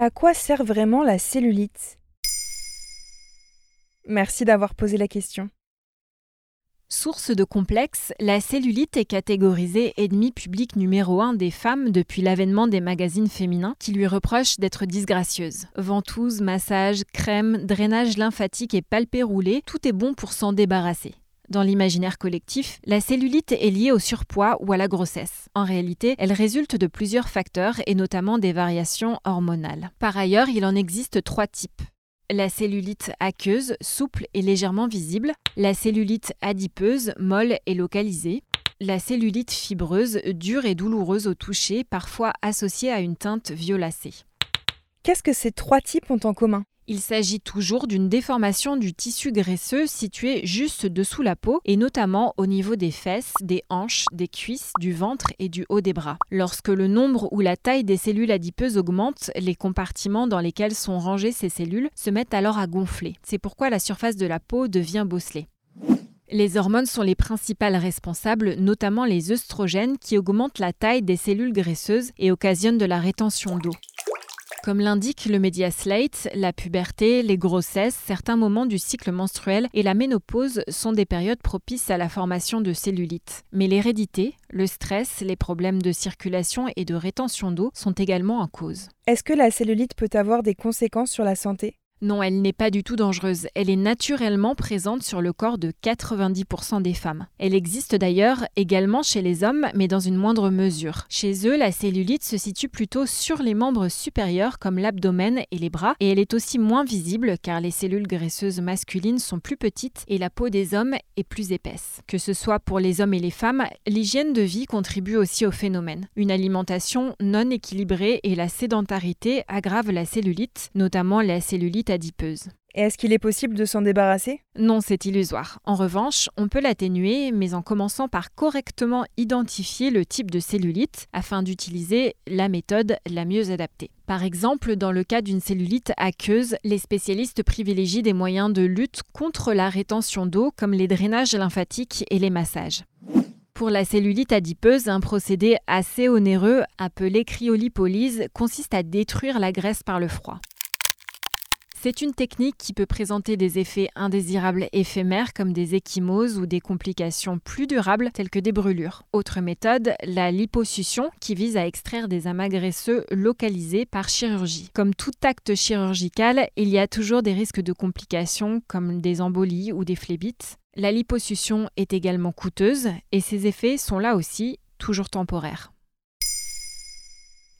À quoi sert vraiment la cellulite? Merci d'avoir posé la question. Source de complexe, la cellulite est catégorisée ennemi public numéro un des femmes depuis l'avènement des magazines féminins qui lui reprochent d'être disgracieuse. Ventouse, massage, crème, drainage lymphatique et palpé roulé, tout est bon pour s'en débarrasser. Dans l'imaginaire collectif, la cellulite est liée au surpoids ou à la grossesse. En réalité, elle résulte de plusieurs facteurs et notamment des variations hormonales. Par ailleurs, il en existe trois types la cellulite aqueuse, souple et légèrement visible, la cellulite adipeuse, molle et localisée, la cellulite fibreuse, dure et douloureuse au toucher, parfois associée à une teinte violacée. Qu'est-ce que ces trois types ont en commun? Il s'agit toujours d'une déformation du tissu graisseux situé juste dessous la peau et notamment au niveau des fesses, des hanches, des cuisses, du ventre et du haut des bras. Lorsque le nombre ou la taille des cellules adipeuses augmente, les compartiments dans lesquels sont rangées ces cellules se mettent alors à gonfler. C'est pourquoi la surface de la peau devient bosselée. Les hormones sont les principales responsables, notamment les œstrogènes qui augmentent la taille des cellules graisseuses et occasionnent de la rétention d'eau. Comme l'indique le média Slate, la puberté, les grossesses, certains moments du cycle menstruel et la ménopause sont des périodes propices à la formation de cellulite. Mais l'hérédité, le stress, les problèmes de circulation et de rétention d'eau sont également en cause. Est-ce que la cellulite peut avoir des conséquences sur la santé? Non, elle n'est pas du tout dangereuse. Elle est naturellement présente sur le corps de 90% des femmes. Elle existe d'ailleurs également chez les hommes, mais dans une moindre mesure. Chez eux, la cellulite se situe plutôt sur les membres supérieurs comme l'abdomen et les bras, et elle est aussi moins visible car les cellules graisseuses masculines sont plus petites et la peau des hommes est plus épaisse. Que ce soit pour les hommes et les femmes, l'hygiène de vie contribue aussi au phénomène. Une alimentation non équilibrée et la sédentarité aggravent la cellulite, notamment la cellulite adipeuse. Et est-ce qu'il est possible de s'en débarrasser? Non, c'est illusoire. En revanche, on peut l'atténuer, mais en commençant par correctement identifier le type de cellulite afin d'utiliser la méthode la mieux adaptée. Par exemple, dans le cas d'une cellulite aqueuse, les spécialistes privilégient des moyens de lutte contre la rétention d'eau comme les drainages lymphatiques et les massages. Pour la cellulite adipeuse, un procédé assez onéreux appelé cryolipolyse consiste à détruire la graisse par le froid. C'est une technique qui peut présenter des effets indésirables éphémères comme des échymoses ou des complications plus durables telles que des brûlures. Autre méthode, la liposuction qui vise à extraire des amas graisseux localisés par chirurgie. Comme tout acte chirurgical, il y a toujours des risques de complications comme des embolies ou des phlébites. La liposuction est également coûteuse et ses effets sont là aussi toujours temporaires.